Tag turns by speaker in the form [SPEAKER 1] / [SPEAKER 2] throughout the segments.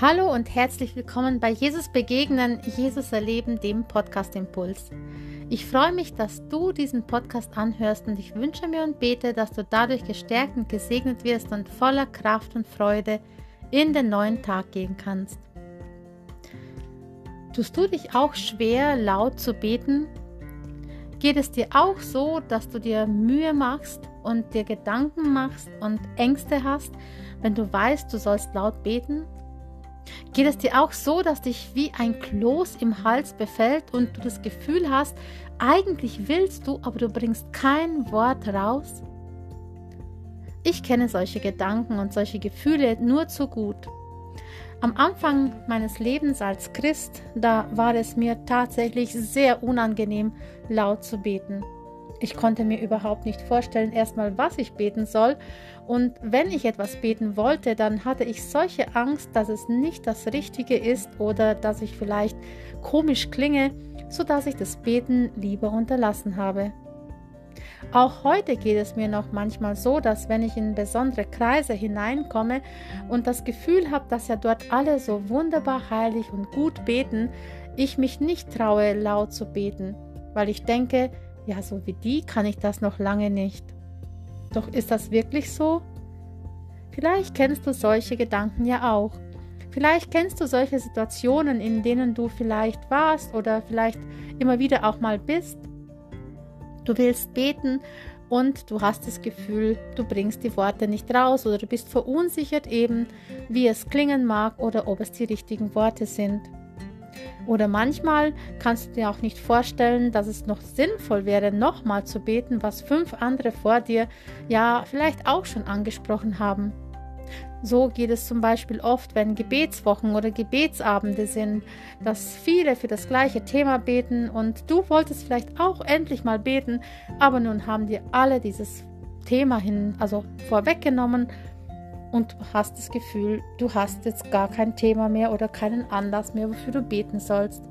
[SPEAKER 1] Hallo und herzlich willkommen bei Jesus Begegnen, Jesus Erleben, dem Podcast Impuls. Ich freue mich, dass du diesen Podcast anhörst und ich wünsche mir und bete, dass du dadurch gestärkt und gesegnet wirst und voller Kraft und Freude in den neuen Tag gehen kannst. Tust du dich auch schwer, laut zu beten? Geht es dir auch so, dass du dir Mühe machst und dir Gedanken machst und Ängste hast, wenn du weißt, du sollst laut beten? Geht es dir auch so, dass dich wie ein Kloß im Hals befällt und du das Gefühl hast, eigentlich willst du, aber du bringst kein Wort raus? Ich kenne solche Gedanken und solche Gefühle nur zu gut. Am Anfang meines Lebens als Christ, da war es mir tatsächlich sehr unangenehm, laut zu beten. Ich konnte mir überhaupt nicht vorstellen, erstmal, was ich beten soll. Und wenn ich etwas beten wollte, dann hatte ich solche Angst, dass es nicht das Richtige ist oder dass ich vielleicht komisch klinge, sodass ich das Beten lieber unterlassen habe. Auch heute geht es mir noch manchmal so, dass wenn ich in besondere Kreise hineinkomme und das Gefühl habe, dass ja dort alle so wunderbar heilig und gut beten, ich mich nicht traue, laut zu beten, weil ich denke, ja, so wie die kann ich das noch lange nicht. Doch ist das wirklich so? Vielleicht kennst du solche Gedanken ja auch. Vielleicht kennst du solche Situationen, in denen du vielleicht warst oder vielleicht immer wieder auch mal bist. Du willst beten und du hast das Gefühl, du bringst die Worte nicht raus oder du bist verunsichert eben, wie es klingen mag oder ob es die richtigen Worte sind. Oder manchmal kannst du dir auch nicht vorstellen, dass es noch sinnvoll wäre, nochmal zu beten, was fünf andere vor dir ja vielleicht auch schon angesprochen haben. So geht es zum Beispiel oft, wenn Gebetswochen oder Gebetsabende sind, dass viele für das gleiche Thema beten und du wolltest vielleicht auch endlich mal beten, aber nun haben dir alle dieses Thema hin, also vorweggenommen und du hast das Gefühl, du hast jetzt gar kein Thema mehr oder keinen Anlass mehr, wofür du beten sollst.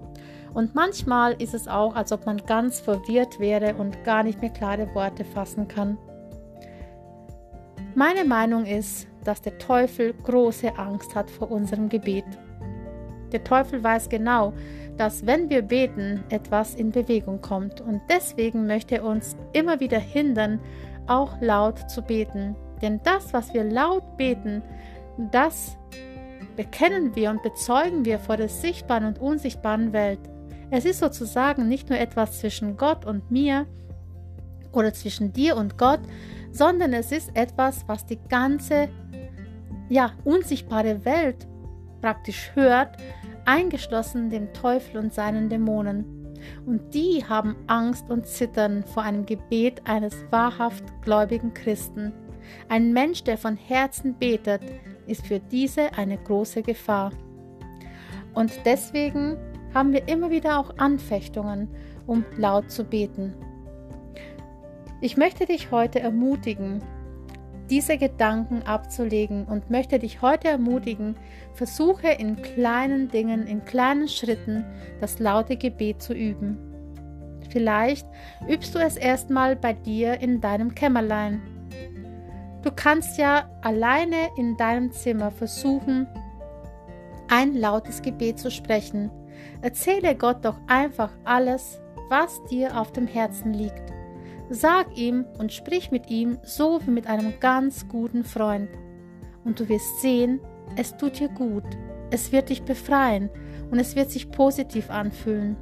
[SPEAKER 1] Und manchmal ist es auch, als ob man ganz verwirrt wäre und gar nicht mehr klare Worte fassen kann. Meine Meinung ist, dass der Teufel große Angst hat vor unserem Gebet. Der Teufel weiß genau, dass wenn wir beten, etwas in Bewegung kommt und deswegen möchte er uns immer wieder hindern, auch laut zu beten, denn das, was wir laut beten, das bekennen wir und bezeugen wir vor der sichtbaren und unsichtbaren Welt. Es ist sozusagen nicht nur etwas zwischen Gott und mir oder zwischen dir und Gott, sondern es ist etwas, was die ganze ja, unsichtbare Welt praktisch hört, eingeschlossen dem Teufel und seinen Dämonen. Und die haben Angst und Zittern vor einem Gebet eines wahrhaft gläubigen Christen. Ein Mensch, der von Herzen betet, ist für diese eine große Gefahr. Und deswegen haben wir immer wieder auch Anfechtungen, um laut zu beten. Ich möchte dich heute ermutigen, diese Gedanken abzulegen und möchte dich heute ermutigen, versuche in kleinen Dingen, in kleinen Schritten das laute Gebet zu üben. Vielleicht übst du es erstmal bei dir in deinem Kämmerlein Du kannst ja alleine in deinem Zimmer versuchen, ein lautes Gebet zu sprechen. Erzähle Gott doch einfach alles, was dir auf dem Herzen liegt. Sag ihm und sprich mit ihm so wie mit einem ganz guten Freund. Und du wirst sehen, es tut dir gut, es wird dich befreien und es wird sich positiv anfühlen.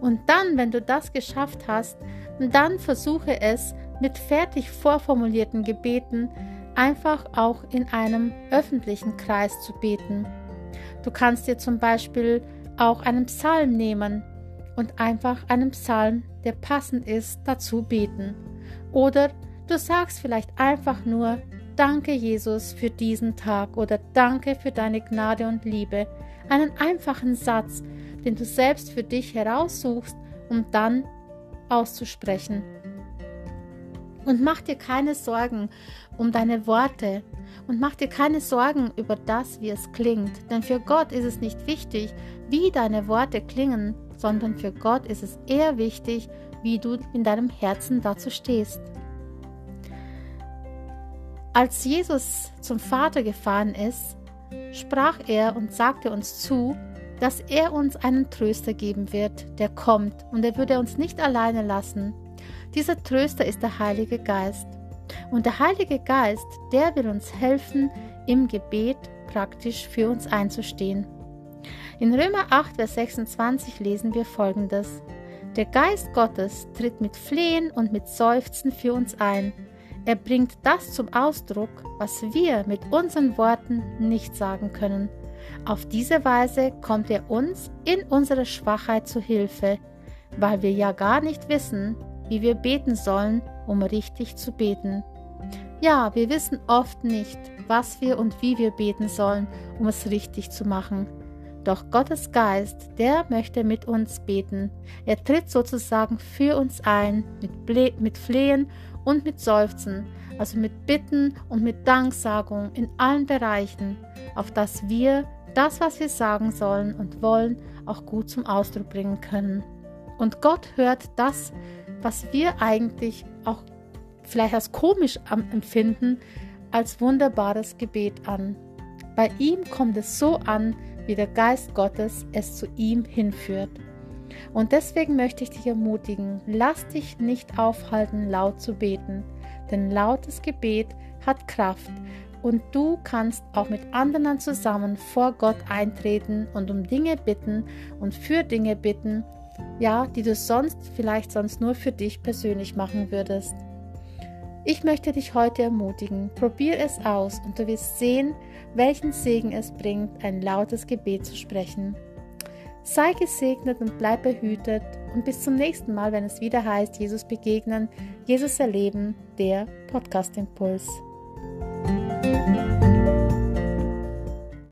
[SPEAKER 1] Und dann, wenn du das geschafft hast, dann versuche es mit fertig vorformulierten Gebeten einfach auch in einem öffentlichen Kreis zu beten. Du kannst dir zum Beispiel auch einen Psalm nehmen und einfach einen Psalm, der passend ist, dazu beten. Oder du sagst vielleicht einfach nur, Danke Jesus für diesen Tag oder Danke für deine Gnade und Liebe. Einen einfachen Satz, den du selbst für dich heraussuchst, um dann auszusprechen. Und mach dir keine Sorgen um deine Worte und mach dir keine Sorgen über das, wie es klingt. Denn für Gott ist es nicht wichtig, wie deine Worte klingen, sondern für Gott ist es eher wichtig, wie du in deinem Herzen dazu stehst. Als Jesus zum Vater gefahren ist, sprach er und sagte uns zu, dass er uns einen Tröster geben wird, der kommt und er würde uns nicht alleine lassen. Dieser Tröster ist der Heilige Geist. Und der Heilige Geist, der will uns helfen, im Gebet praktisch für uns einzustehen. In Römer 8, Vers 26 lesen wir folgendes. Der Geist Gottes tritt mit Flehen und mit Seufzen für uns ein. Er bringt das zum Ausdruck, was wir mit unseren Worten nicht sagen können. Auf diese Weise kommt er uns in unserer Schwachheit zu Hilfe, weil wir ja gar nicht wissen, wie wir beten sollen, um richtig zu beten. Ja, wir wissen oft nicht, was wir und wie wir beten sollen, um es richtig zu machen. Doch Gottes Geist, der möchte mit uns beten. Er tritt sozusagen für uns ein, mit, Ble mit Flehen und mit Seufzen, also mit Bitten und mit Danksagung in allen Bereichen, auf dass wir das, was wir sagen sollen und wollen, auch gut zum Ausdruck bringen können. Und Gott hört das, was wir eigentlich auch vielleicht als komisch empfinden, als wunderbares Gebet an. Bei ihm kommt es so an, wie der Geist Gottes es zu ihm hinführt. Und deswegen möchte ich dich ermutigen, lass dich nicht aufhalten, laut zu beten, denn lautes Gebet hat Kraft und du kannst auch mit anderen zusammen vor Gott eintreten und um Dinge bitten und für Dinge bitten, ja, die du sonst vielleicht sonst nur für dich persönlich machen würdest. Ich möchte dich heute ermutigen, probier es aus und du wirst sehen, welchen Segen es bringt, ein lautes Gebet zu sprechen. Sei gesegnet und bleib behütet und bis zum nächsten Mal, wenn es wieder heißt, Jesus begegnen, Jesus erleben, der Podcast Impuls.